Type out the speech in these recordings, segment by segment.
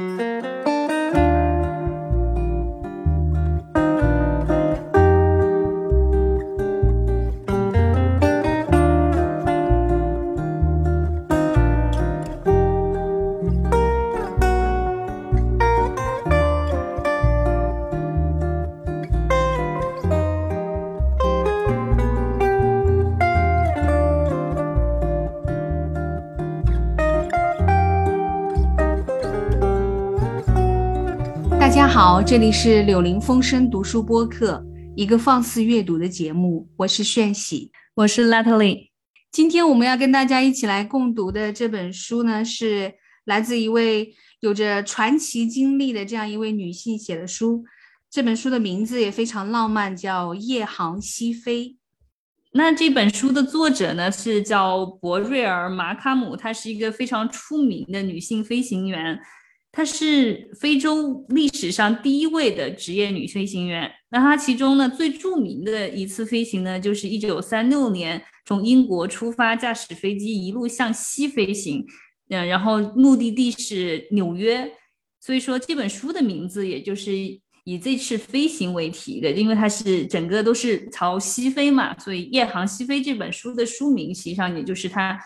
Mm-hmm. 好，这里是柳林风声读书播客，一个放肆阅读的节目。我是炫喜，我是 Natalie。今天我们要跟大家一起来共读的这本书呢，是来自一位有着传奇经历的这样一位女性写的书。这本书的名字也非常浪漫，叫《夜航西飞》。那这本书的作者呢，是叫博瑞尔·马卡姆，她是一个非常出名的女性飞行员。她是非洲历史上第一位的职业女飞行员。那她其中呢最著名的一次飞行呢，就是一九三六年从英国出发，驾驶飞机一路向西飞行，嗯，然后目的地是纽约。所以说这本书的名字也就是以这次飞行为题的，因为它是整个都是朝西飞嘛，所以《夜航西飞》这本书的书名实际上也就是她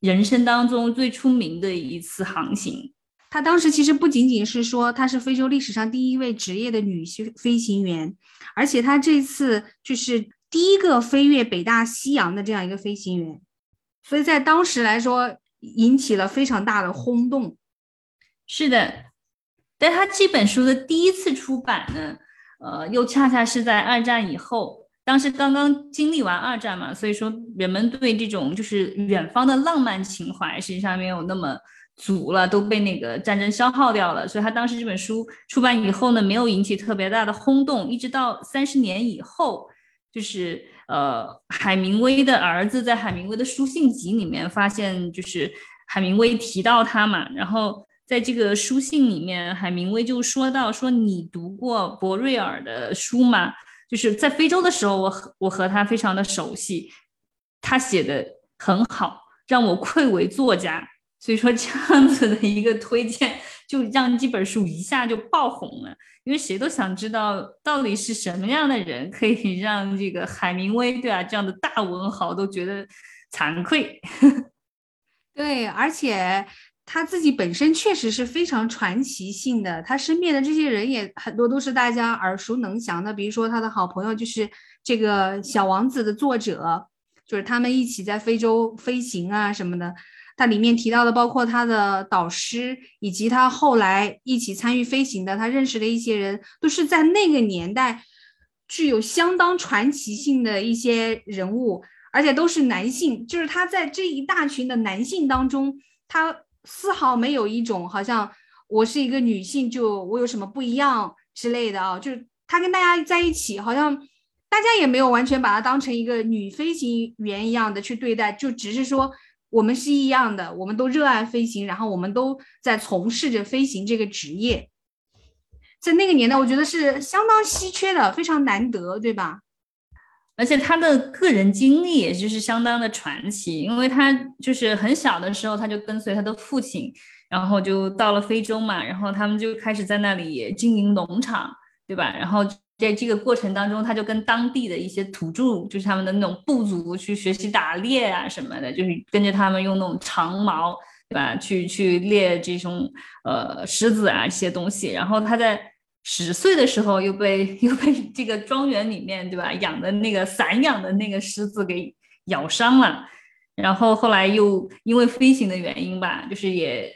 人生当中最出名的一次航行。她当时其实不仅仅是说她是非洲历史上第一位职业的女飞飞行员，而且她这次就是第一个飞越北大西洋的这样一个飞行员，所以在当时来说引起了非常大的轰动。是的，但她这本书的第一次出版呢，呃，又恰恰是在二战以后，当时刚刚经历完二战嘛，所以说人们对这种就是远方的浪漫情怀实际上没有那么。足了都被那个战争消耗掉了，所以他当时这本书出版以后呢，没有引起特别大的轰动，一直到三十年以后，就是呃海明威的儿子在海明威的书信集里面发现，就是海明威提到他嘛，然后在这个书信里面，海明威就说到说你读过博瑞尔的书吗？就是在非洲的时候，我和我和他非常的熟悉，他写的很好，让我愧为作家。所以说这样子的一个推荐，就让这本书一下就爆红了，因为谁都想知道到底是什么样的人可以 让这个海明威对啊这样的大文豪都觉得惭愧。对，而且他自己本身确实是非常传奇性的，他身边的这些人也很多都是大家耳熟能详的，比如说他的好朋友就是这个《小王子》的作者，就是他们一起在非洲飞行啊什么的。它里面提到的，包括他的导师，以及他后来一起参与飞行的，他认识的一些人，都是在那个年代具有相当传奇性的一些人物，而且都是男性。就是他在这一大群的男性当中，他丝毫没有一种好像我是一个女性，就我有什么不一样之类的啊。就是他跟大家在一起，好像大家也没有完全把他当成一个女飞行员一样的去对待，就只是说。我们是一样的，我们都热爱飞行，然后我们都在从事着飞行这个职业。在那个年代，我觉得是相当稀缺的，非常难得，对吧？而且他的个人经历也就是相当的传奇，因为他就是很小的时候他就跟随他的父亲，然后就到了非洲嘛，然后他们就开始在那里经营农场，对吧？然后。在这个过程当中，他就跟当地的一些土著，就是他们的那种部族去学习打猎啊什么的，就是跟着他们用那种长矛，对吧？去去猎这种呃狮子啊这些东西。然后他在十岁的时候又被又被这个庄园里面对吧养的那个散养的那个狮子给咬伤了。然后后来又因为飞行的原因吧，就是也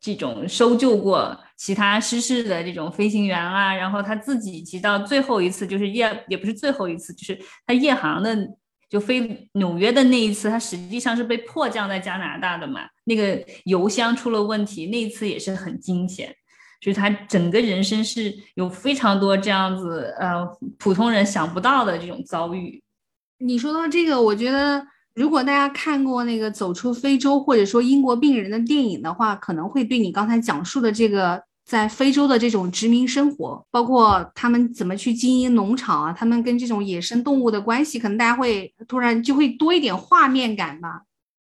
这种搜救过。其他失事的这种飞行员啊，然后他自己骑到最后一次，就是夜也不是最后一次，就是他夜航的就飞纽约的那一次，他实际上是被迫降在加拿大的嘛，那个油箱出了问题，那一次也是很惊险，就是他整个人生是有非常多这样子呃普通人想不到的这种遭遇。你说到这个，我觉得如果大家看过那个《走出非洲》或者说《英国病人》的电影的话，可能会对你刚才讲述的这个。在非洲的这种殖民生活，包括他们怎么去经营农场啊，他们跟这种野生动物的关系，可能大家会突然就会多一点画面感吧。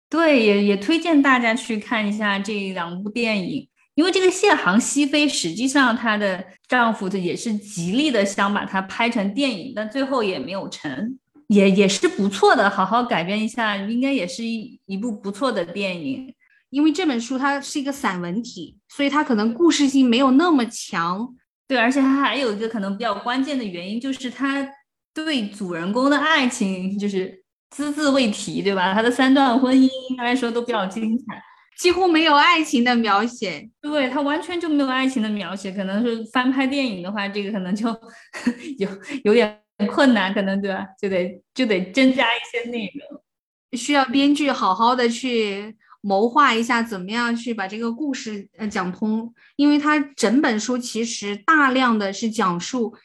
对，也也推荐大家去看一下这两部电影，因为这个谢航西飞，实际上她的丈夫也是极力的想把它拍成电影，但最后也没有成，也也是不错的，好好改编一下，应该也是一一部不错的电影。因为这本书它是一个散文体，所以它可能故事性没有那么强。对，而且它还有一个可能比较关键的原因，就是它对主人公的爱情就是只字未提，对吧？他的三段婚姻应该说都比较精彩。几乎没有爱情的描写，对他完全就没有爱情的描写。可能是翻拍电影的话，这个可能就 有有点困难，可能对吧？就得就得增加一些内容，需要编剧好好的去谋划一下，怎么样去把这个故事呃讲通。因为他整本书其实大量的是讲述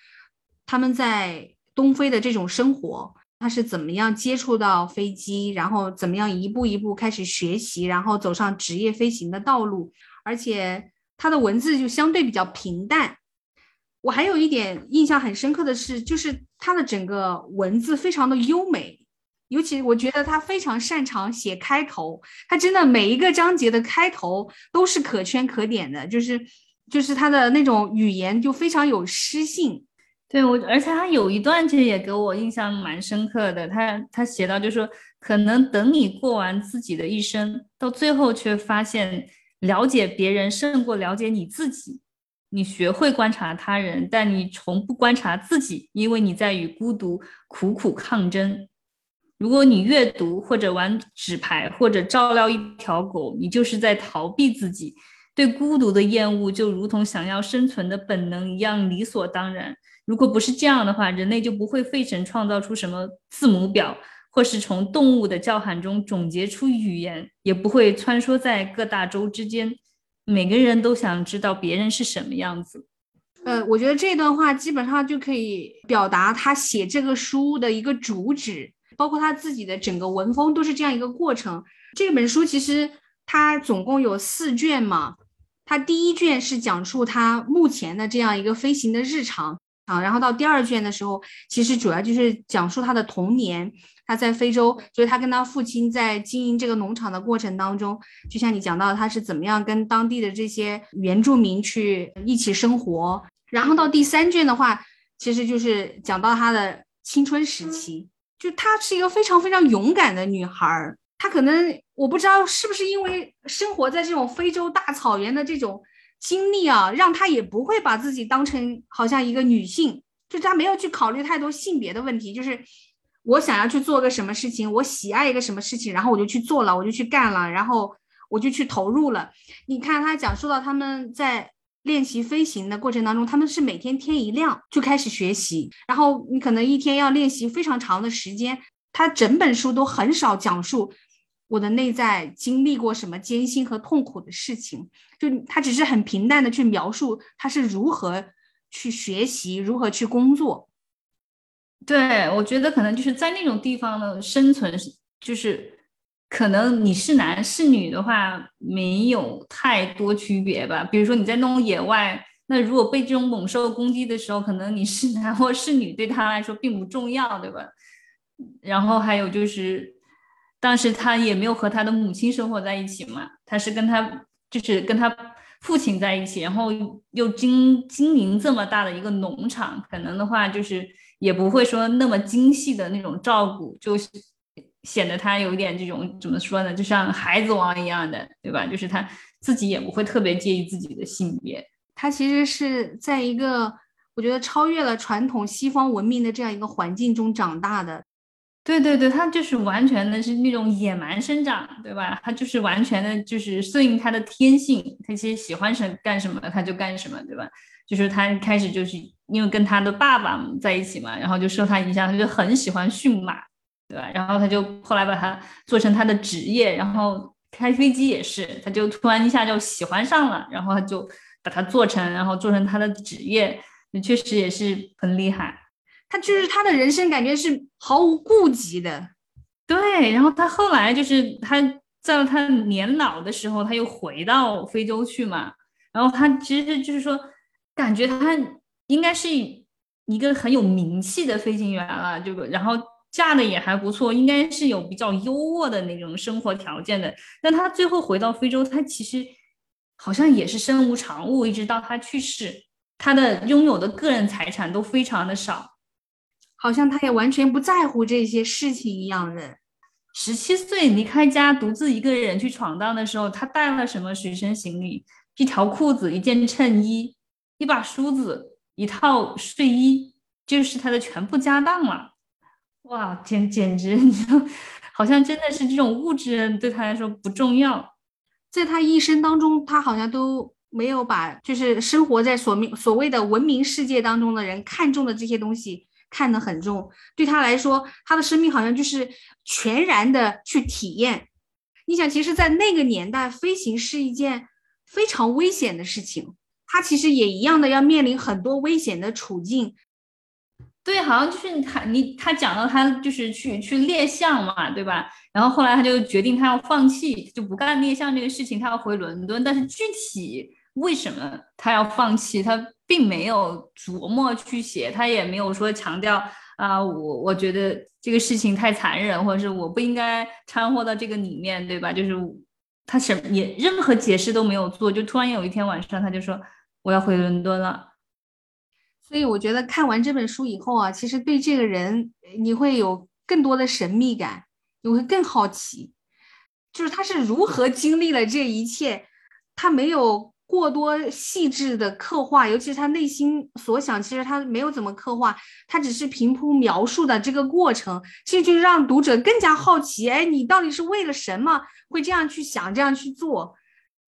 他们在东非的这种生活。他是怎么样接触到飞机，然后怎么样一步一步开始学习，然后走上职业飞行的道路。而且他的文字就相对比较平淡。我还有一点印象很深刻的是，就是他的整个文字非常的优美，尤其我觉得他非常擅长写开头，他真的每一个章节的开头都是可圈可点的，就是就是他的那种语言就非常有诗性。对我，而且他有一段其实也给我印象蛮深刻的。他他写到，就是说可能等你过完自己的一生，到最后却发现了解别人胜过了解你自己。你学会观察他人，但你从不观察自己，因为你在与孤独苦苦抗争。如果你阅读或者玩纸牌或者照料一条狗，你就是在逃避自己。对孤独的厌恶就如同想要生存的本能一样理所当然。如果不是这样的话，人类就不会费神创造出什么字母表，或是从动物的叫喊中总结出语言，也不会穿梭在各大洲之间。每个人都想知道别人是什么样子。呃，我觉得这段话基本上就可以表达他写这个书的一个主旨，包括他自己的整个文风都是这样一个过程。这本书其实它总共有四卷嘛，它第一卷是讲述他目前的这样一个飞行的日常。啊，然后到第二卷的时候，其实主要就是讲述他的童年，他在非洲，就是他跟他父亲在经营这个农场的过程当中，就像你讲到他是怎么样跟当地的这些原住民去一起生活。然后到第三卷的话，其实就是讲到他的青春时期，就她是一个非常非常勇敢的女孩。她可能我不知道是不是因为生活在这种非洲大草原的这种。经历啊，让她也不会把自己当成好像一个女性，就她没有去考虑太多性别的问题，就是我想要去做个什么事情，我喜爱一个什么事情，然后我就去做了，我就去干了，然后我就去投入了。你看他讲述到他们在练习飞行的过程当中，他们是每天天一亮就开始学习，然后你可能一天要练习非常长的时间，他整本书都很少讲述。我的内在经历过什么艰辛和痛苦的事情？就他只是很平淡的去描述他是如何去学习，如何去工作。对我觉得可能就是在那种地方的生存，就是可能你是男是女的话没有太多区别吧。比如说你在那种野外，那如果被这种猛兽攻击的时候，可能你是男或是女对他来说并不重要，对吧？然后还有就是。当时他也没有和他的母亲生活在一起嘛，他是跟他就是跟他父亲在一起，然后又经经营这么大的一个农场，可能的话就是也不会说那么精细的那种照顾，就是显得他有一点这种怎么说呢，就像孩子王一样的，对吧？就是他自己也不会特别介意自己的性别，他其实是在一个我觉得超越了传统西方文明的这样一个环境中长大的。对对对，他就是完全的是那种野蛮生长，对吧？他就是完全的，就是顺应他的天性，他其实喜欢什干什么他就干什么，对吧？就是他开始就是因为跟他的爸爸在一起嘛，然后就受他影响，他就很喜欢驯马，对吧？然后他就后来把它做成他的职业，然后开飞机也是，他就突然一下就喜欢上了，然后他就把它做成，然后做成他的职业，那确实也是很厉害。他就是他的人生感觉是毫无顾忌的，对。然后他后来就是他在他年老的时候，他又回到非洲去嘛。然后他其实就是说，感觉他应该是一个很有名气的飞行员了，就然后嫁的也还不错，应该是有比较优渥的那种生活条件的。但他最后回到非洲，他其实好像也是身无长物，一直到他去世，他的拥有的个人财产都非常的少，好像他也完全不在乎这些事情一样的。十七岁离开家，独自一个人去闯荡的时候，他带了什么随身行李？一条裤子，一件衬衣，一把梳子，一套睡衣，就是他的全部家当了。哇，简简直，好像真的是这种物质对他来说不重要。在他一生当中，他好像都没有把就是生活在所命所谓的文明世界当中的人看重的这些东西看得很重。对他来说，他的生命好像就是全然的去体验。你想，其实，在那个年代，飞行是一件非常危险的事情，他其实也一样的要面临很多危险的处境。对，好像就是他，你他讲到他就是去去猎象嘛，对吧？然后后来他就决定他要放弃，就不干猎象这个事情，他要回伦敦。但是具体为什么他要放弃，他并没有琢磨去写，他也没有说强调啊，我我觉得这个事情太残忍，或者是我不应该掺和到这个里面，对吧？就是他什也任何解释都没有做，就突然有一天晚上他就说我要回伦敦了。所以我觉得看完这本书以后啊，其实对这个人你会有更多的神秘感，你会更好奇，就是他是如何经历了这一切，他没有过多细致的刻画，尤其是他内心所想，其实他没有怎么刻画，他只是平铺描述的这个过程，其实就是让读者更加好奇，哎，你到底是为了什么会这样去想，这样去做？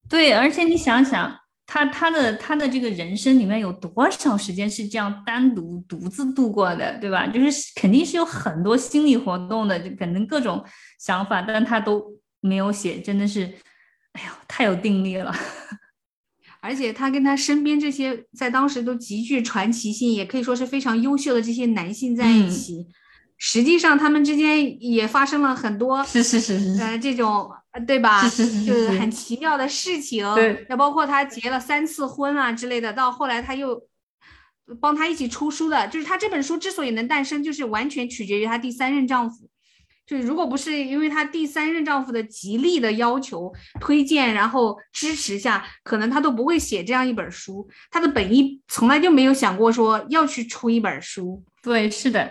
对，而且你想想。他他的他的这个人生里面有多少时间是这样单独独自度过的，对吧？就是肯定是有很多心理活动的，就可能各种想法，但他都没有写，真的是，哎呦，太有定力了。而且他跟他身边这些在当时都极具传奇性，也可以说是非常优秀的这些男性在一起。实际上，他们之间也发生了很多是是是是呃这种对吧？是是是就是很奇妙的事情。对，要包括他结了三次婚啊之类的。到后来他又帮他一起出书的，就是他这本书之所以能诞生，就是完全取决于他第三任丈夫。就是如果不是因为她第三任丈夫的极力的要求、推荐，然后支持下，可能她都不会写这样一本书。她的本意从来就没有想过说要去出一本书。对，是的。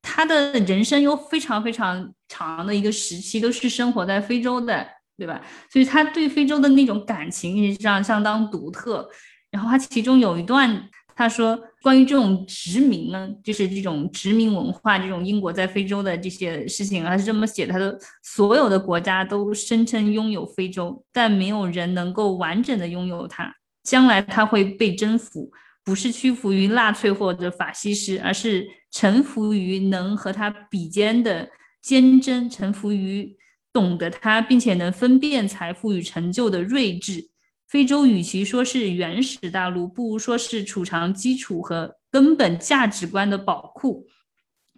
她的人生又非常非常长的一个时期都是生活在非洲的，对吧？所以他对非洲的那种感情实际上相当独特。然后他其中有一段，他说关于这种殖民呢，就是这种殖民文化，这种英国在非洲的这些事情，他是这么写的：他的所有的国家都声称拥有非洲，但没有人能够完整的拥有它。将来他会被征服。不是屈服于纳粹或者法西斯，而是臣服于能和他比肩的坚贞，臣服于懂得他并且能分辨财富与成就的睿智。非洲与其说是原始大陆，不如说是储藏基础和根本价值观的宝库；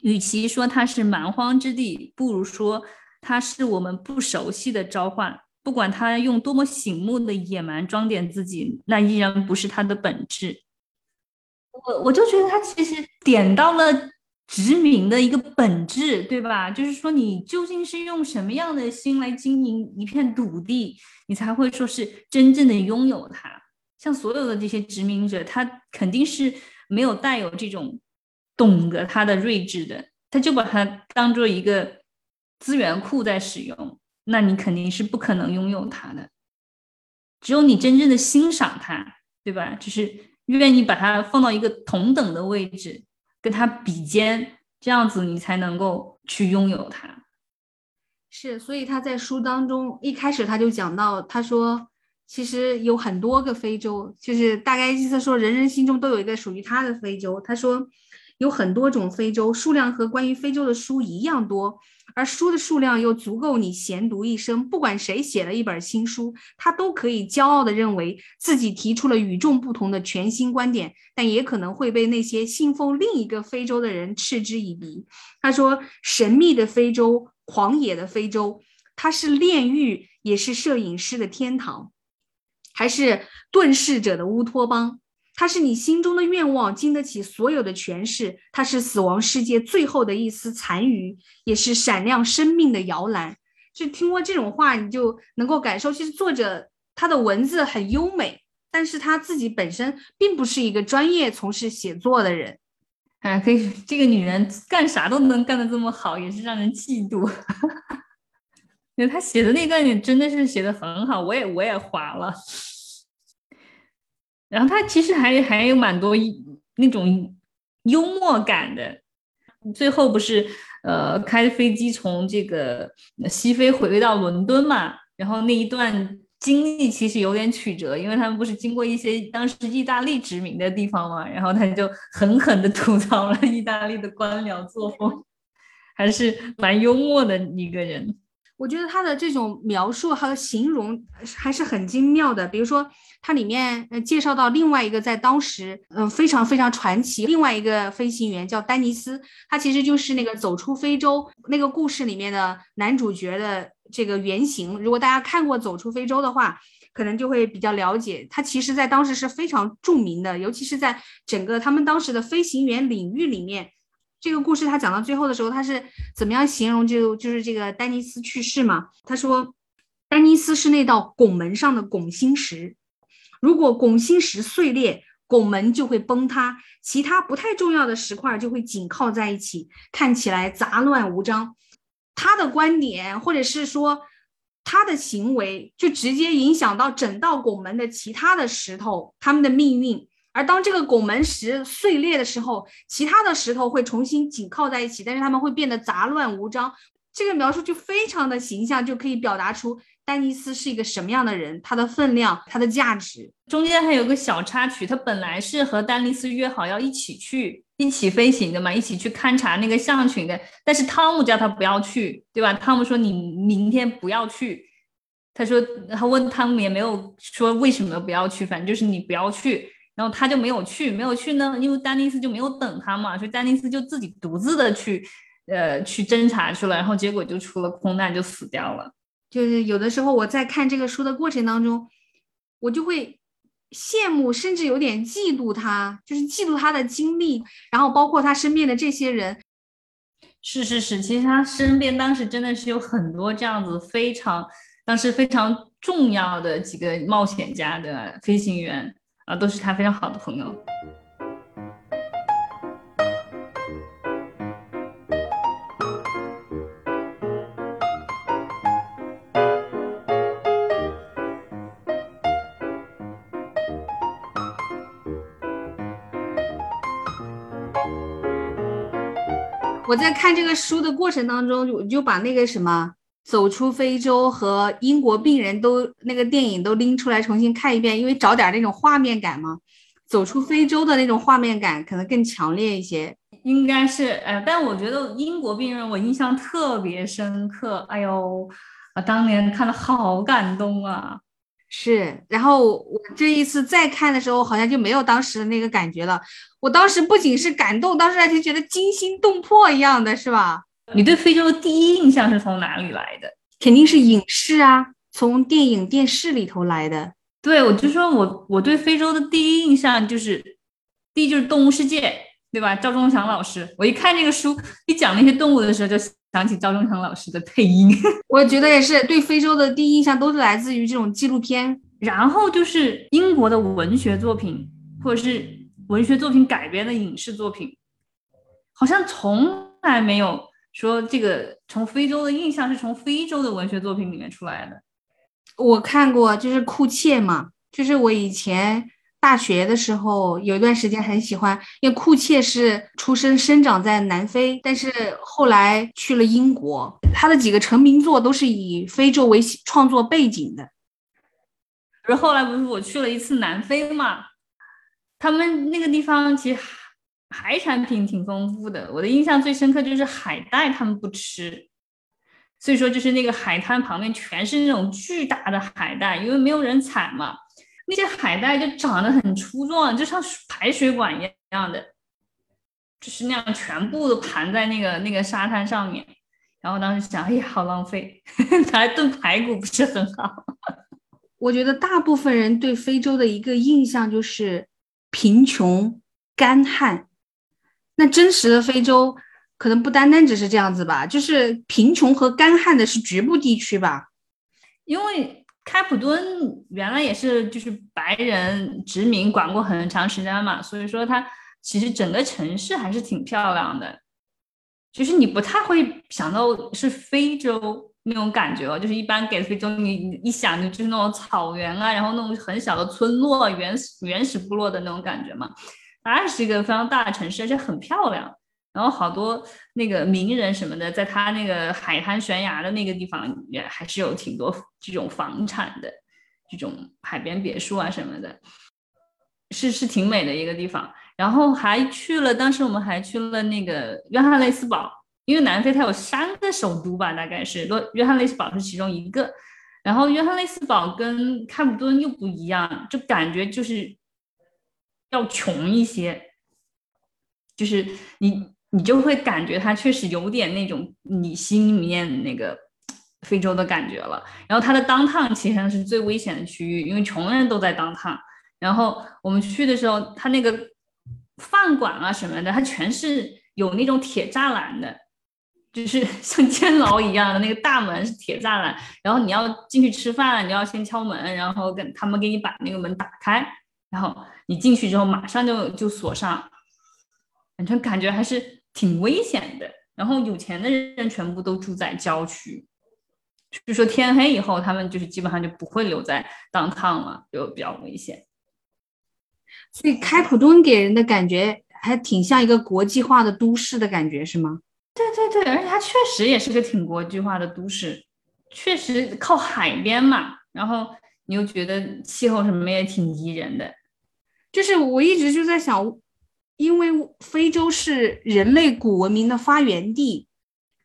与其说它是蛮荒之地，不如说它是我们不熟悉的召唤。不管他用多么醒目的野蛮装点自己，那依然不是他的本质。我我就觉得他其实点到了殖民的一个本质，对吧？就是说你究竟是用什么样的心来经营一片土地，你才会说是真正的拥有它。像所有的这些殖民者，他肯定是没有带有这种懂得他的睿智的，他就把它当做一个资源库在使用，那你肯定是不可能拥有它的。只有你真正的欣赏它，对吧？就是。愿意把它放到一个同等的位置，跟它比肩，这样子你才能够去拥有它。是，所以他在书当中一开始他就讲到，他说其实有很多个非洲，就是大概意思说人人心中都有一个属于他的非洲。他说有很多种非洲，数量和关于非洲的书一样多。而书的数量又足够你闲读一生，不管谁写了一本新书，他都可以骄傲地认为自己提出了与众不同的全新观点，但也可能会被那些信奉另一个非洲的人嗤之以鼻。他说：“神秘的非洲，狂野的非洲，它是炼狱，也是摄影师的天堂，还是遁世者的乌托邦？”它是你心中的愿望，经得起所有的诠释。它是死亡世界最后的一丝残余，也是闪亮生命的摇篮。就听过这种话，你就能够感受，其实作者他的文字很优美，但是他自己本身并不是一个专业从事写作的人。哎，可以，这个女人干啥都能干得这么好，也是让人嫉妒。因为她写的那段也真的是写的很好，我也我也划了。然后他其实还还有蛮多那种幽默感的。最后不是呃开飞机从这个西非回到伦敦嘛？然后那一段。经历其实有点曲折，因为他们不是经过一些当时意大利殖民的地方嘛，然后他就狠狠地吐槽了意大利的官僚作风，还是蛮幽默的一个人。我觉得他的这种描述和形容还是很精妙的。比如说，它里面呃介绍到另外一个在当时嗯非常非常传奇另外一个飞行员叫丹尼斯，他其实就是那个走出非洲那个故事里面的男主角的。这个原型，如果大家看过《走出非洲》的话，可能就会比较了解。他其实在当时是非常著名的，尤其是在整个他们当时的飞行员领域里面。这个故事他讲到最后的时候，他是怎么样形容？就就是这个丹尼斯去世嘛？他说，丹尼斯是那道拱门上的拱心石，如果拱心石碎裂，拱门就会崩塌，其他不太重要的石块就会紧靠在一起，看起来杂乱无章。他的观点，或者是说他的行为，就直接影响到整道拱门的其他的石头，他们的命运。而当这个拱门石碎裂的时候，其他的石头会重新紧靠在一起，但是他们会变得杂乱无章。这个描述就非常的形象，就可以表达出丹尼斯是一个什么样的人，他的分量，他的价值。中间还有个小插曲，他本来是和丹尼斯约好要一起去。一起飞行的嘛，一起去勘察那个象群的。但是汤姆叫他不要去，对吧？汤姆说你明天不要去。他说他问汤姆也没有说为什么不要去，反正就是你不要去。然后他就没有去，没有去呢，因为丹尼斯就没有等他嘛，所以丹尼斯就自己独自的去，呃，去侦查去了。然后结果就出了空难，就死掉了。就是有的时候我在看这个书的过程当中，我就会。羡慕，甚至有点嫉妒他，就是嫉妒他的经历，然后包括他身边的这些人。是是是，其实他身边当时真的是有很多这样子非常，当时非常重要的几个冒险家的飞行员啊，都是他非常好的朋友。我在看这个书的过程当中，我就把那个什么《走出非洲》和《英国病人》都那个电影都拎出来重新看一遍，因为找点那种画面感嘛。走出非洲的那种画面感可能更强烈一些，应该是哎，但我觉得《英国病人》我印象特别深刻，哎呦，啊，当年看了好感动啊。是，然后我这一次再看的时候，好像就没有当时的那个感觉了。我当时不仅是感动，当时还就觉得惊心动魄一样的是吧？你对非洲的第一印象是从哪里来的？肯定是影视啊，从电影、电视里头来的。对，我就说我我对非洲的第一印象就是，第一就是《动物世界》，对吧？赵忠祥老师，我一看这个书，一讲那些动物的时候，就想起赵忠祥老师的配音。我觉得也是，对非洲的第一印象都是来自于这种纪录片，然后就是英国的文学作品，或者是。文学作品改编的影视作品，好像从来没有说这个从非洲的印象是从非洲的文学作品里面出来的。我看过，就是库切嘛，就是我以前大学的时候有一段时间很喜欢，因为库切是出生生长在南非，但是后来去了英国，他的几个成名作都是以非洲为创作背景的。不是后来不是我去了一次南非嘛？他们那个地方其实海产品挺丰富的，我的印象最深刻就是海带，他们不吃，所以说就是那个海滩旁边全是那种巨大的海带，因为没有人采嘛，那些海带就长得很粗壮，就像排水管一样的，就是那样全部都盘在那个那个沙滩上面，然后当时想，哎呀，好浪费，拿来炖排骨不是很好。我觉得大部分人对非洲的一个印象就是。贫穷、干旱，那真实的非洲可能不单单只是这样子吧，就是贫穷和干旱的是局部地区吧。因为开普敦原来也是就是白人殖民管过很长时间嘛，所以说它其实整个城市还是挺漂亮的。其实你不太会想到是非洲那种感觉哦，就是一般给非洲你一想就就是那种草原啊，然后那种很小的村落、原始原始部落的那种感觉嘛。它是一个非常大的城市，而且很漂亮。然后好多那个名人什么的，在它那个海滩悬崖的那个地方，也还是有挺多这种房产的，这种海边别墅啊什么的，是是挺美的一个地方。然后还去了，当时我们还去了那个约翰内斯堡，因为南非它有三个首都吧，大概是约约翰内斯堡是其中一个。然后约翰内斯堡跟开普敦又不一样，就感觉就是要穷一些，就是你你就会感觉它确实有点那种你心里面那个非洲的感觉了。然后它的当趟其实是最危险的区域，因为穷人都在当趟。然后我们去的时候，它那个。饭馆啊什么的，它全是有那种铁栅栏的，就是像监牢一样的那个大门是铁栅栏，然后你要进去吃饭，你要先敲门，然后跟他们给你把那个门打开，然后你进去之后马上就就锁上，反正感觉还是挺危险的。然后有钱的人全部都住在郊区，就说天黑以后，他们就是基本上就不会留在当趟了，就比较危险。所以开普敦给人的感觉还挺像一个国际化的都市的感觉，是吗？对对对，而且它确实也是个挺国际化的都市，确实靠海边嘛，然后你又觉得气候什么也挺宜人的。就是我一直就在想，因为非洲是人类古文明的发源地。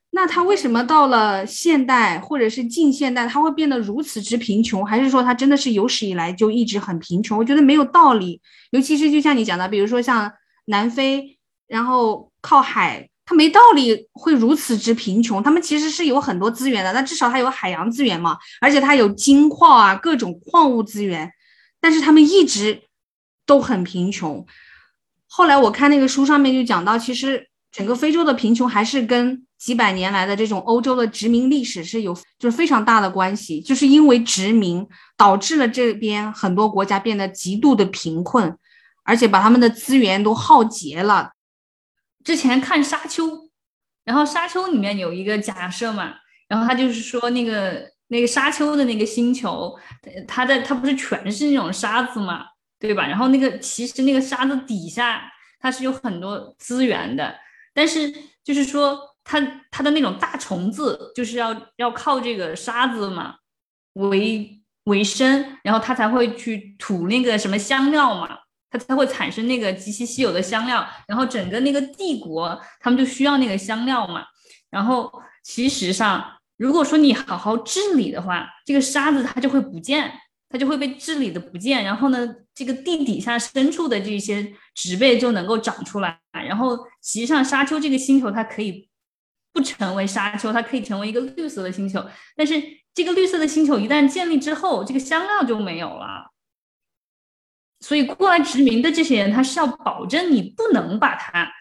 那它为什么到了现代或者是近现代，它会变得如此之贫穷？还是说它真的是有史以来就一直很贫穷？我觉得没有道理。尤其是就像你讲的，比如说像南非，然后靠海，他没道理会如此之贫穷。他们其实是有很多资源的，那至少它有海洋资源嘛，而且它有金矿啊，各种矿物资源。但是他们一直都很贫穷。后来我看那个书上面就讲到，其实整个非洲的贫穷还是跟几百年来的这种欧洲的殖民历史是有就是非常大的关系，就是因为殖民导致了这边很多国家变得极度的贫困，而且把他们的资源都耗竭了。之前看《沙丘》，然后《沙丘》里面有一个假设嘛，然后他就是说那个那个沙丘的那个星球，它的它不是全是那种沙子嘛，对吧？然后那个其实那个沙子底下它是有很多资源的，但是就是说。它它的那种大虫子就是要要靠这个沙子嘛为为生，然后它才会去吐那个什么香料嘛，它才会产生那个极其稀有的香料，然后整个那个帝国他们就需要那个香料嘛。然后其实上，如果说你好好治理的话，这个沙子它就会不见，它就会被治理的不见，然后呢，这个地底下深处的这些植被就能够长出来，然后实际上沙丘这个星球它可以。不成为沙丘，它可以成为一个绿色的星球。但是这个绿色的星球一旦建立之后，这个香料就没有了。所以过来殖民的这些人，他是要保证你不能把它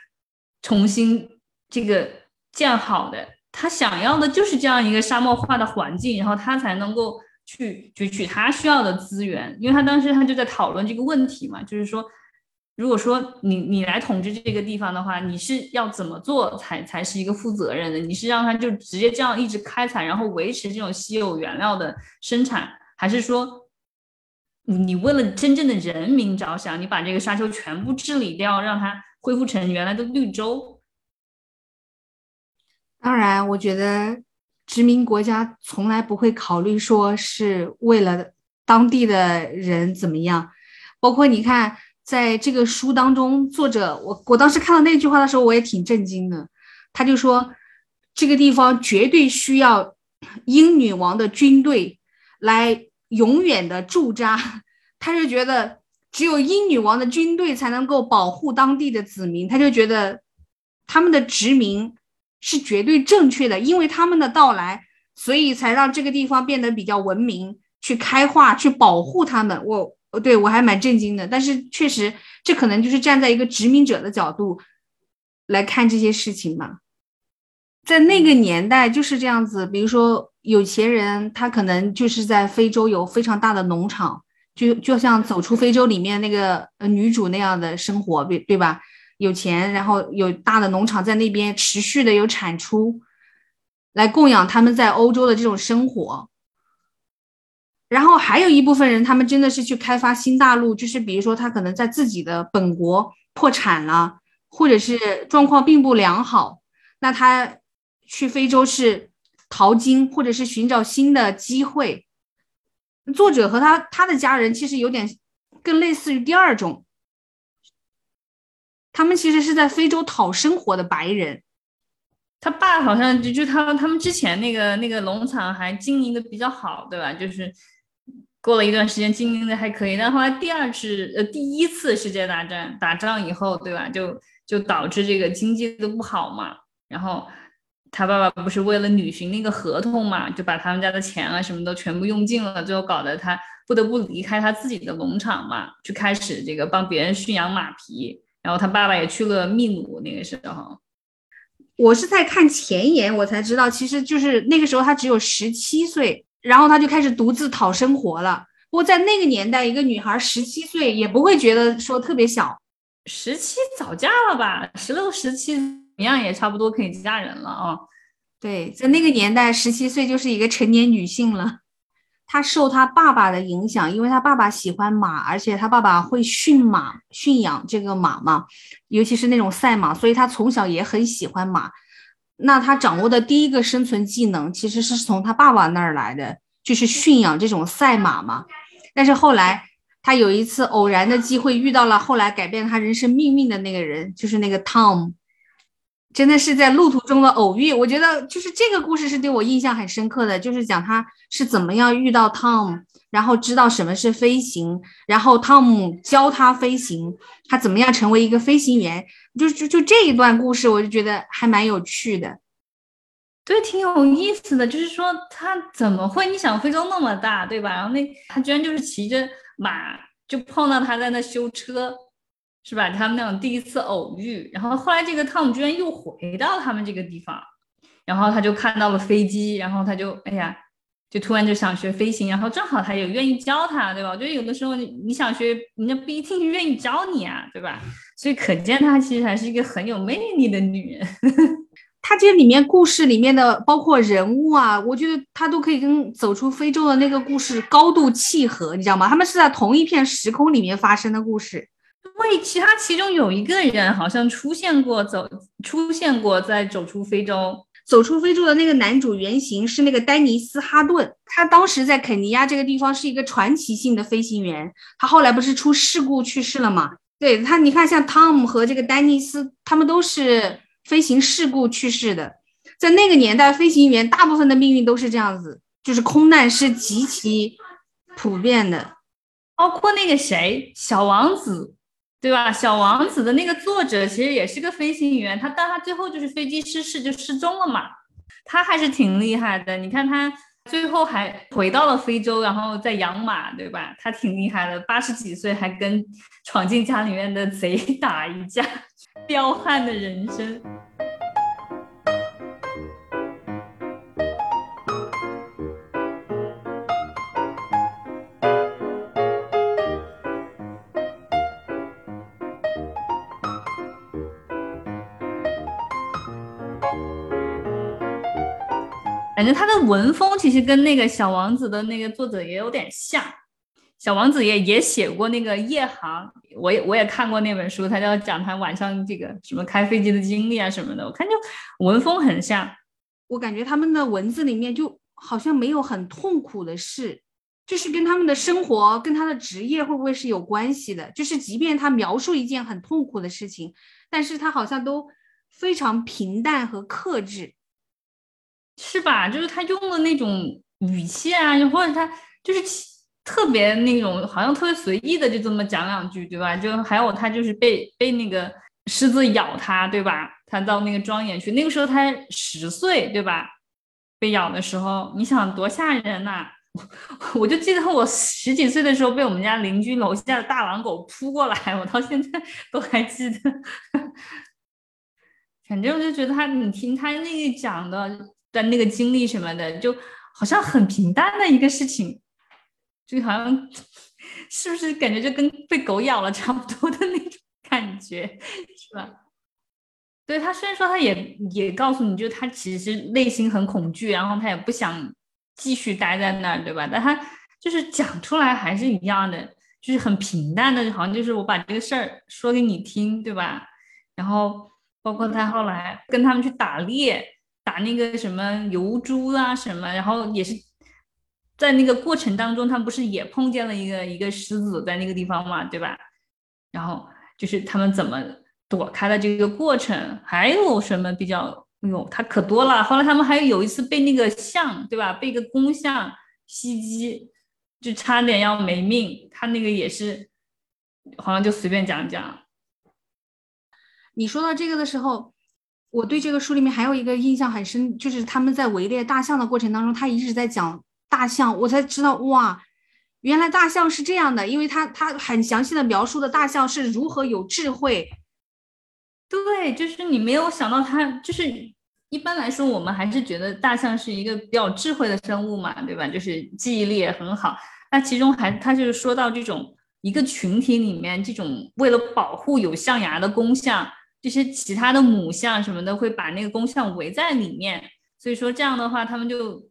重新这个建好的。他想要的就是这样一个沙漠化的环境，然后他才能够去攫取他需要的资源。因为他当时他就在讨论这个问题嘛，就是说。如果说你你来统治这个地方的话，你是要怎么做才才是一个负责任的？你是让他就直接这样一直开采，然后维持这种稀有原料的生产，还是说你为了真正的人民着想，你把这个沙丘全部治理掉，让它恢复成原来的绿洲？当然，我觉得殖民国家从来不会考虑说是为了当地的人怎么样，包括你看。在这个书当中，作者我我当时看到那句话的时候，我也挺震惊的。他就说，这个地方绝对需要英女王的军队来永远的驻扎。他就觉得，只有英女王的军队才能够保护当地的子民。他就觉得，他们的殖民是绝对正确的，因为他们的到来，所以才让这个地方变得比较文明，去开化，去保护他们。我。哦，对我还蛮震惊的，但是确实，这可能就是站在一个殖民者的角度来看这些事情嘛。在那个年代就是这样子，比如说有钱人他可能就是在非洲有非常大的农场，就就像走出非洲里面那个呃女主那样的生活，对对吧？有钱，然后有大的农场在那边持续的有产出，来供养他们在欧洲的这种生活。然后还有一部分人，他们真的是去开发新大陆，就是比如说他可能在自己的本国破产了，或者是状况并不良好，那他去非洲是淘金，或者是寻找新的机会。作者和他他的家人其实有点更类似于第二种，他们其实是在非洲讨生活的白人。他爸好像就就他他们之前那个那个农场还经营的比较好，对吧？就是。过了一段时间，经营的还可以，但后来第二次呃第一次世界大战打仗以后，对吧？就就导致这个经济的不好嘛。然后他爸爸不是为了履行那个合同嘛，就把他们家的钱啊什么都全部用尽了，最后搞得他不得不离开他自己的农场嘛，就开始这个帮别人驯养马匹。然后他爸爸也去了秘鲁那个时候，我是在看前言我才知道，其实就是那个时候他只有十七岁。然后他就开始独自讨生活了。不过在那个年代，一个女孩十七岁也不会觉得说特别小，十七早嫁了吧？十六、十七怎么样也差不多可以嫁人了啊。对，在那个年代，十七岁就是一个成年女性了。他受他爸爸的影响，因为他爸爸喜欢马，而且他爸爸会驯马、驯养这个马嘛，尤其是那种赛马，所以他从小也很喜欢马。那他掌握的第一个生存技能，其实是从他爸爸那儿来的，就是驯养这种赛马嘛。但是后来他有一次偶然的机会遇到了后来改变他人生命运的那个人，就是那个 Tom，真的是在路途中的偶遇。我觉得就是这个故事是对我印象很深刻的，就是讲他是怎么样遇到 Tom，然后知道什么是飞行，然后 Tom 教他飞行，他怎么样成为一个飞行员。就就就这一段故事，我就觉得还蛮有趣的，对，挺有意思的。就是说他怎么会？你想非洲那么大，对吧？然后那他居然就是骑着马，就碰到他在那修车，是吧？他们那种第一次偶遇。然后后来这个汤姆居然又回到他们这个地方，然后他就看到了飞机，然后他就哎呀。就突然就想学飞行，然后正好他也愿意教他，对吧？我觉得有的时候你你想学，人家不一定愿意教你啊，对吧？所以可见她其实还是一个很有魅力的女人。她这里面故事里面的包括人物啊，我觉得她都可以跟走出非洲的那个故事高度契合，你知道吗？他们是在同一片时空里面发生的故事。为其他其中有一个人好像出现过，走出现过在走出非洲。走出非洲的那个男主原型是那个丹尼斯哈顿，他当时在肯尼亚这个地方是一个传奇性的飞行员，他后来不是出事故去世了吗？对他，你看像汤姆和这个丹尼斯，他们都是飞行事故去世的。在那个年代，飞行员大部分的命运都是这样子，就是空难是极其普遍的，包括那个谁，小王子。对吧？小王子的那个作者其实也是个飞行员，他但他最后就是飞机失事就失踪了嘛。他还是挺厉害的，你看他最后还回到了非洲，然后在养马，对吧？他挺厉害的，八十几岁还跟闯进家里面的贼 打一架，彪悍的人生。反正他的文风其实跟那个小王子的那个作者也有点像，小王子也也写过那个夜航，我也我也看过那本书，他就讲他晚上这个什么开飞机的经历啊什么的，我看就文风很像。我感觉他们的文字里面就好像没有很痛苦的事，就是跟他们的生活跟他的职业会不会是有关系的？就是即便他描述一件很痛苦的事情，但是他好像都非常平淡和克制。是吧？就是他用的那种语气啊，或者他就是特别那种，好像特别随意的就这么讲两句，对吧？就还有他就是被被那个狮子咬他，对吧？他到那个庄园去，那个时候他十岁，对吧？被咬的时候，你想多吓人呐！我就记得我十几岁的时候被我们家邻居楼下的大狼狗扑过来，我到现在都还记得。反正我就觉得他，你听他那个讲的。但那个经历什么的，就好像很平淡的一个事情，就好像是不是感觉就跟被狗咬了差不多的那种感觉，是吧？对他虽然说他也也告诉你就他其实内心很恐惧，然后他也不想继续待在那儿，对吧？但他就是讲出来还是一样的，就是很平淡的，好像就是我把这个事儿说给你听，对吧？然后包括他后来跟他们去打猎，打那个什么油猪啊什么，然后也是在那个过程当中，他们不是也碰见了一个一个狮子在那个地方嘛，对吧？然后就是他们怎么。躲开了这个过程，还有什么比较？哎呦，他可多了。后来他们还有一次被那个象，对吧？被一个公象袭击，就差点要没命。他那个也是，好像就随便讲讲。你说到这个的时候，我对这个书里面还有一个印象很深，就是他们在围猎大象的过程当中，他一直在讲大象，我才知道哇，原来大象是这样的，因为他他很详细的描述的大象是如何有智慧。对，就是你没有想到它，就是一般来说，我们还是觉得大象是一个比较智慧的生物嘛，对吧？就是记忆力也很好。那其中还，它就是说到这种一个群体里面，这种为了保护有象牙的公象，这些其他的母象什么的会把那个公象围在里面。所以说这样的话，他们就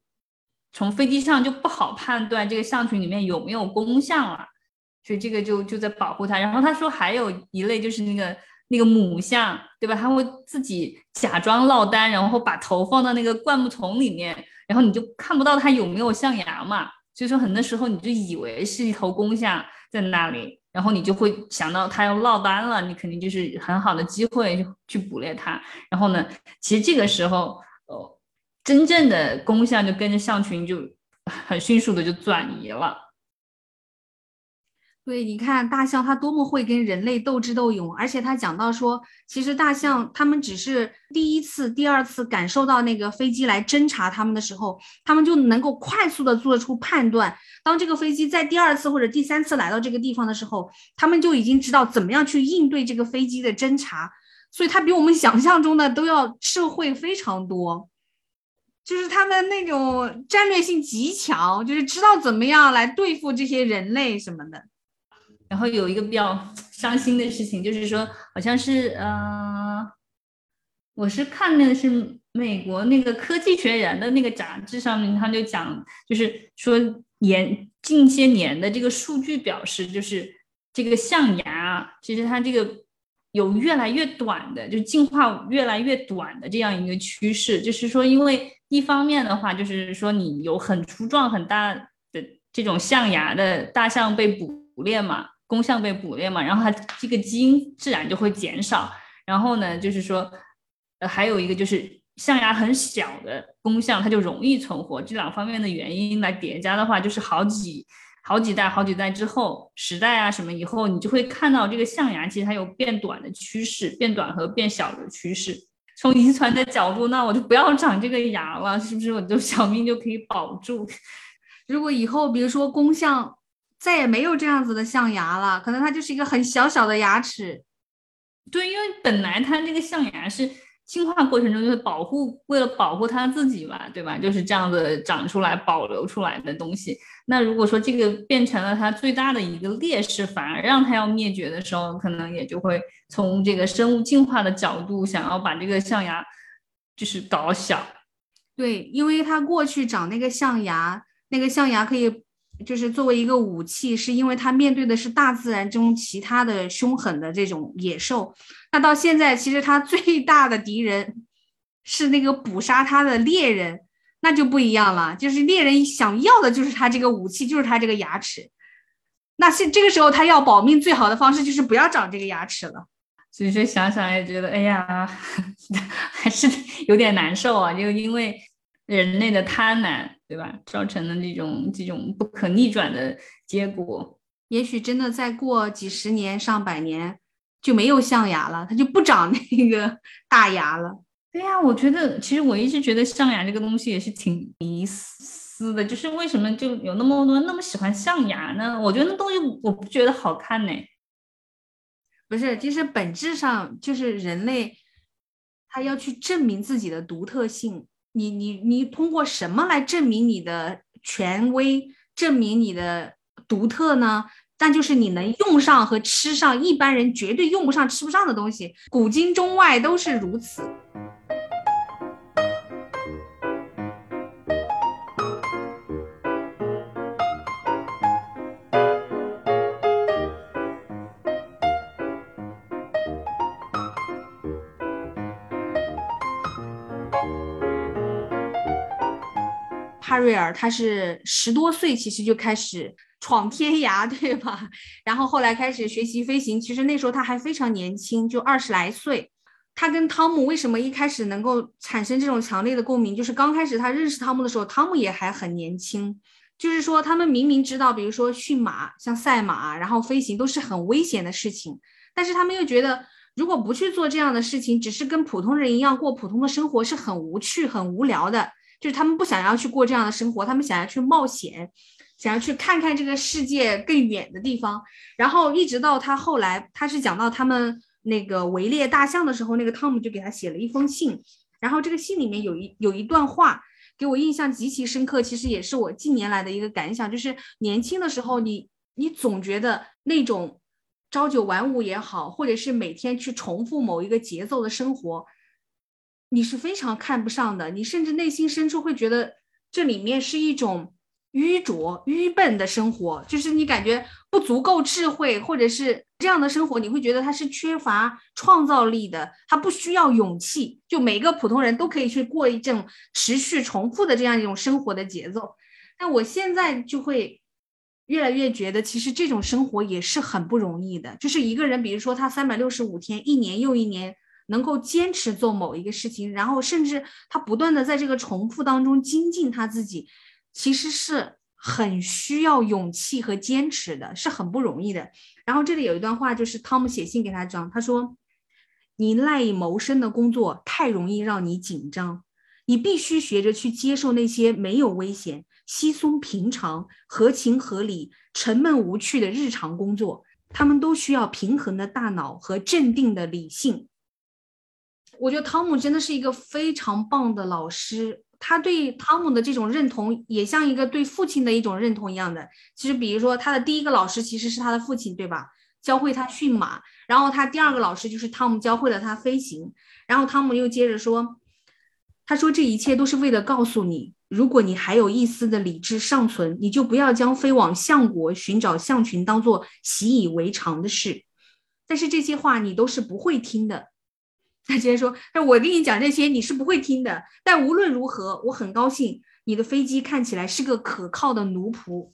从飞机上就不好判断这个象群里面有没有公象了。所以这个就就在保护它。然后他说还有一类就是那个。那个母象，对吧？它会自己假装落单，然后把头放到那个灌木丛里面，然后你就看不到它有没有象牙嘛。所以说，很多时候你就以为是一头公象在那里，然后你就会想到它要落单了，你肯定就是很好的机会去捕猎它。然后呢，其实这个时候，呃，真正的公象就跟着象群就 很迅速的就转移了。对，你看大象它多么会跟人类斗智斗勇，而且他讲到说，其实大象他们只是第一次、第二次感受到那个飞机来侦察他们的时候，他们就能够快速的做出判断。当这个飞机在第二次或者第三次来到这个地方的时候，他们就已经知道怎么样去应对这个飞机的侦察，所以它比我们想象中的都要智慧非常多，就是他们那种战略性极强，就是知道怎么样来对付这些人类什么的。然后有一个比较伤心的事情，就是说，好像是，呃，我是看那个是美国那个科技学人的那个杂志上面，他就讲，就是说年近些年的这个数据表示，就是这个象牙其实它这个有越来越短的，就进化越来越短的这样一个趋势。就是说，因为一方面的话，就是说你有很粗壮很大的这种象牙的大象被捕猎嘛。公象被捕猎嘛，然后它这个基因自然就会减少。然后呢，就是说，呃，还有一个就是象牙很小的公象，它就容易存活。这两方面的原因来叠加的话，就是好几好几代、好几代之后，十代啊什么以后，你就会看到这个象牙其实它有变短的趋势，变短和变小的趋势。从遗传的角度，那我就不要长这个牙了，是不是？我就小命就可以保住。如果以后比如说公象。再也没有这样子的象牙了，可能它就是一个很小小的牙齿。对，因为本来它这个象牙是进化过程中就是保护，为了保护它自己嘛，对吧？就是这样子长出来、保留出来的东西。那如果说这个变成了它最大的一个劣势，反而让它要灭绝的时候，可能也就会从这个生物进化的角度，想要把这个象牙就是搞小。对，因为它过去长那个象牙，那个象牙可以。就是作为一个武器，是因为它面对的是大自然中其他的凶狠的这种野兽。那到现在，其实它最大的敌人是那个捕杀它的猎人，那就不一样了。就是猎人想要的就是它这个武器，就是它这个牙齿。那是这个时候，他要保命最好的方式就是不要长这个牙齿了。所以说想想也觉得，哎呀，还是有点难受啊，就因为。人类的贪婪，对吧？造成的那种这种不可逆转的结果，也许真的再过几十年、上百年就没有象牙了，它就不长 那个大牙了。对呀，我觉得其实我一直觉得象牙这个东西也是挺迷思的，就是为什么就有那么多人那么喜欢象牙呢？我觉得那东西我不觉得好看呢。不是，其实本质上就是人类他要去证明自己的独特性。你你你通过什么来证明你的权威，证明你的独特呢？但就是你能用上和吃上一般人绝对用不上、吃不上的东西，古今中外都是如此。瑞尔他是十多岁，其实就开始闯天涯，对吧？然后后来开始学习飞行，其实那时候他还非常年轻，就二十来岁。他跟汤姆为什么一开始能够产生这种强烈的共鸣？就是刚开始他认识汤姆的时候，汤姆也还很年轻。就是说，他们明明知道，比如说驯马、像赛马，然后飞行都是很危险的事情，但是他们又觉得，如果不去做这样的事情，只是跟普通人一样过普通的生活，是很无趣、很无聊的。就是他们不想要去过这样的生活，他们想要去冒险，想要去看看这个世界更远的地方。然后一直到他后来，他是讲到他们那个围猎大象的时候，那个汤姆就给他写了一封信。然后这个信里面有一有一段话给我印象极其深刻，其实也是我近年来的一个感想，就是年轻的时候，你你总觉得那种朝九晚五也好，或者是每天去重复某一个节奏的生活。你是非常看不上的，你甚至内心深处会觉得这里面是一种愚拙、愚笨的生活，就是你感觉不足够智慧，或者是这样的生活，你会觉得它是缺乏创造力的，它不需要勇气，就每个普通人都可以去过一种持续重复的这样一种生活的节奏。但我现在就会越来越觉得，其实这种生活也是很不容易的，就是一个人，比如说他三百六十五天，一年又一年。能够坚持做某一个事情，然后甚至他不断的在这个重复当中精进他自己，其实是很需要勇气和坚持的，是很不容易的。然后这里有一段话，就是汤姆写信给他讲，他说：“你赖以谋生的工作太容易让你紧张，你必须学着去接受那些没有危险、稀松平常、合情合理、沉闷无趣的日常工作，他们都需要平衡的大脑和镇定的理性。”我觉得汤姆真的是一个非常棒的老师，他对汤姆的这种认同也像一个对父亲的一种认同一样的。其实，比如说他的第一个老师其实是他的父亲，对吧？教会他驯马，然后他第二个老师就是汤姆教会了他飞行。然后汤姆又接着说：“他说这一切都是为了告诉你，如果你还有一丝的理智尚存，你就不要将飞往象国寻找象群当做习以为常的事。但是这些话你都是不会听的。”他直接说：“那我跟你讲这些，你是不会听的。但无论如何，我很高兴你的飞机看起来是个可靠的奴仆。”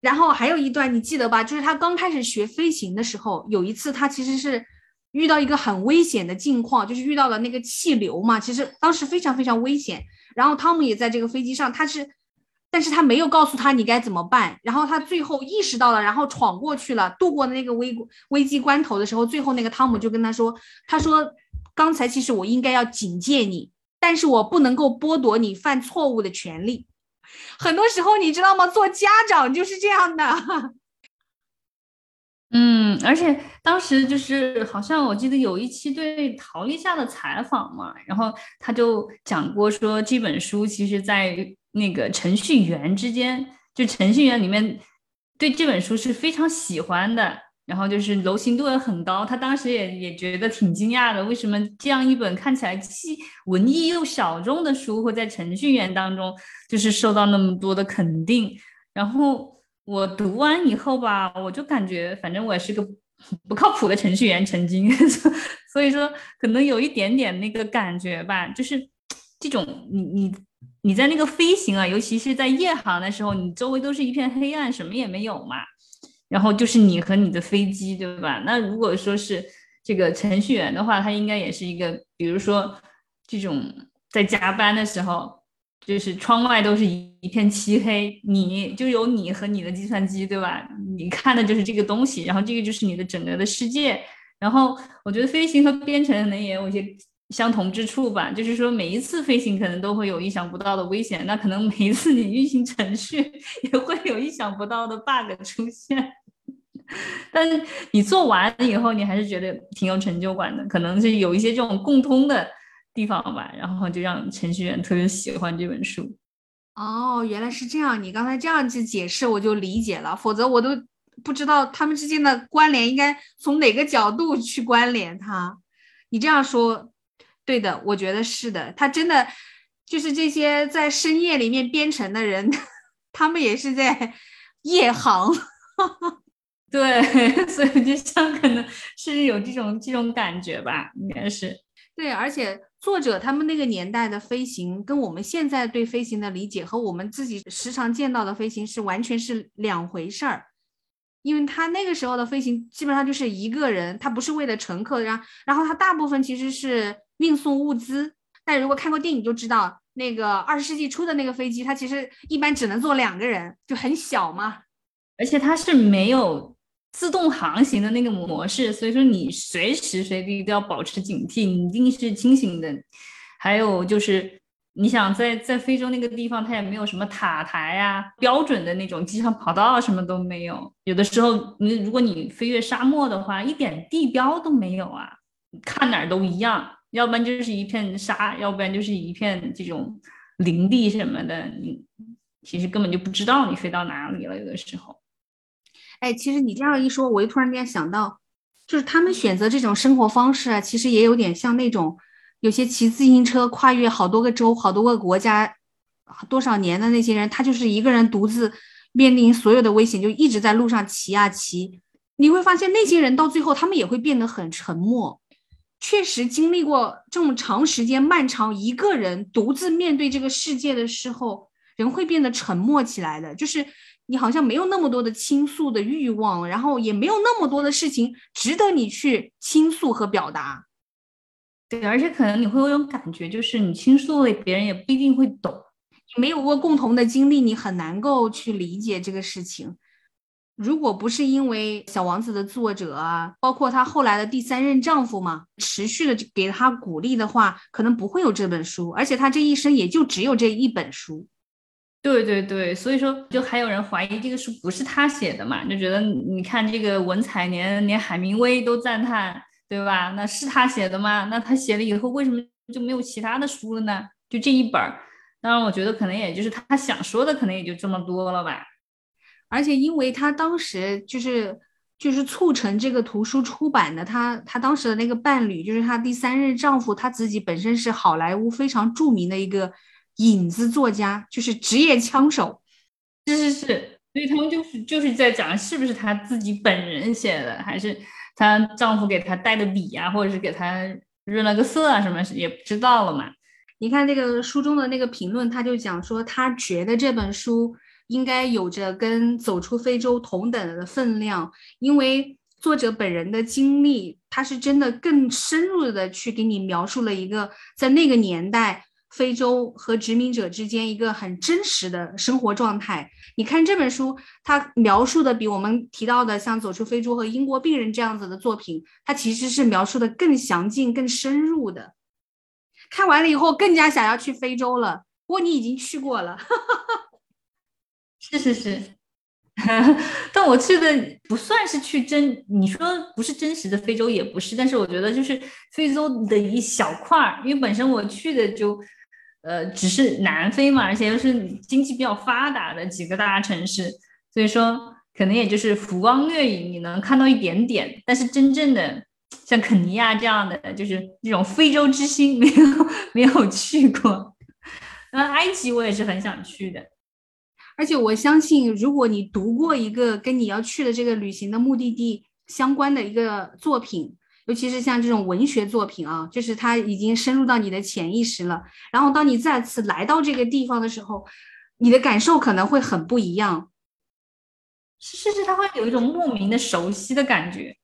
然后还有一段你记得吧？就是他刚开始学飞行的时候，有一次他其实是遇到一个很危险的境况，就是遇到了那个气流嘛。其实当时非常非常危险。然后汤姆也在这个飞机上，他是。但是他没有告诉他你该怎么办，然后他最后意识到了，然后闯过去了，度过那个危危机关头的时候，最后那个汤姆就跟他说：“他说，刚才其实我应该要警戒你，但是我不能够剥夺你犯错误的权利。很多时候你知道吗？做家长就是这样的。嗯，而且当时就是好像我记得有一期对陶丽夏的采访嘛，然后他就讲过说这本书其实在。那个程序员之间，就程序员里面对这本书是非常喜欢的，然后就是流行度也很高。他当时也也觉得挺惊讶的，为什么这样一本看起来既文艺又小众的书，会在程序员当中就是受到那么多的肯定？然后我读完以后吧，我就感觉反正我也是个不靠谱的程序员，曾经，所以说可能有一点点那个感觉吧，就是这种你你。你在那个飞行啊，尤其是在夜航的时候，你周围都是一片黑暗，什么也没有嘛。然后就是你和你的飞机，对吧？那如果说是这个程序员的话，他应该也是一个，比如说这种在加班的时候，就是窗外都是一一片漆黑，你就有你和你的计算机，对吧？你看的就是这个东西，然后这个就是你的整个的世界。然后我觉得飞行和编程能也有一些。相同之处吧，就是说每一次飞行可能都会有意想不到的危险，那可能每一次你运行程序也会有意想不到的 bug 出现。但是你做完以后，你还是觉得挺有成就感的，可能是有一些这种共通的地方吧，然后就让程序员特别喜欢这本书。哦，原来是这样，你刚才这样子解释我就理解了，否则我都不知道他们之间的关联应该从哪个角度去关联它。你这样说，对的，我觉得是的，他真的就是这些在深夜里面编程的人，他们也是在 夜航。对，所以就像可能是有这种这种感觉吧，应该是。对，而且作者他们那个年代的飞行，跟我们现在对飞行的理解和我们自己时常见到的飞行是完全是两回事儿。因为他那个时候的飞行基本上就是一个人，他不是为了乘客，然然后他大部分其实是运送物资。但如果看过电影就知道，那个二十世纪初的那个飞机，它其实一般只能坐两个人，就很小嘛。而且它是没有。自动航行的那个模式，所以说你随时随地都要保持警惕，你一定是清醒的。还有就是，你想在在非洲那个地方，它也没有什么塔台啊，标准的那种机场跑道什么都没有。有的时候，你如果你飞越沙漠的话，一点地标都没有啊，看哪儿都一样，要不然就是一片沙，要不然就是一片这种林地什么的，你其实根本就不知道你飞到哪里了。有的时候。哎，其实你这样一说，我就突然间想到，就是他们选择这种生活方式啊，其实也有点像那种有些骑自行车跨越好多个州、好多个国家多少年的那些人，他就是一个人独自面临所有的危险，就一直在路上骑啊骑。你会发现那些人到最后，他们也会变得很沉默。确实经历过这么长时间漫长一个人独自面对这个世界的时候，人会变得沉默起来的，就是。你好像没有那么多的倾诉的欲望，然后也没有那么多的事情值得你去倾诉和表达。对，而且可能你会有种感觉，就是你倾诉了，别人也不一定会懂。你没有过共同的经历，你很难够去理解这个事情。如果不是因为《小王子》的作者，包括她后来的第三任丈夫嘛，持续的给她鼓励的话，可能不会有这本书。而且她这一生也就只有这一本书。对对对，所以说就还有人怀疑这个书不是他写的嘛？就觉得你看这个文采，连连海明威都赞叹，对吧？那是他写的吗？那他写了以后，为什么就没有其他的书了呢？就这一本儿。当然，我觉得可能也就是他想说的，可能也就这么多了吧。而且，因为他当时就是就是促成这个图书出版的，他他当时的那个伴侣，就是他第三任丈夫，他自己本身是好莱坞非常著名的一个。影子作家就是职业枪手，是是是，所以他们就是就是在讲是不是他自己本人写的，还是她丈夫给她带的笔啊，或者是给她润了个色啊，什么也不知道了嘛。你看那个书中的那个评论，他就讲说，他觉得这本书应该有着跟《走出非洲》同等的分量，因为作者本人的经历，他是真的更深入的去给你描述了一个在那个年代。非洲和殖民者之间一个很真实的生活状态。你看这本书，它描述的比我们提到的像《走出非洲》和《英国病人》这样子的作品，它其实是描述的更详尽、更深入的。看完了以后，更加想要去非洲了。不过你已经去过了，是是是。但我去的不算是去真，你说不是真实的非洲也不是，但是我觉得就是非洲的一小块儿，因为本身我去的就。呃，只是南非嘛，而且又是经济比较发达的几个大城市，所以说可能也就是浮光掠影，你能看到一点点。但是真正的像肯尼亚这样的，就是这种非洲之星，没有没有去过。那埃及我也是很想去的，而且我相信，如果你读过一个跟你要去的这个旅行的目的地相关的一个作品。尤其是像这种文学作品啊，就是它已经深入到你的潜意识了。然后当你再次来到这个地方的时候，你的感受可能会很不一样。是是是，它会有一种莫名的熟悉的感觉。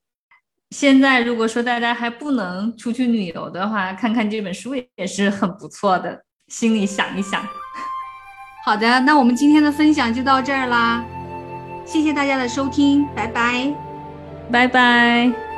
现在如果说大家还不能出去旅游的话，看看这本书也是很不错的。心里想一想。好的，那我们今天的分享就到这儿啦，谢谢大家的收听，拜拜，拜拜。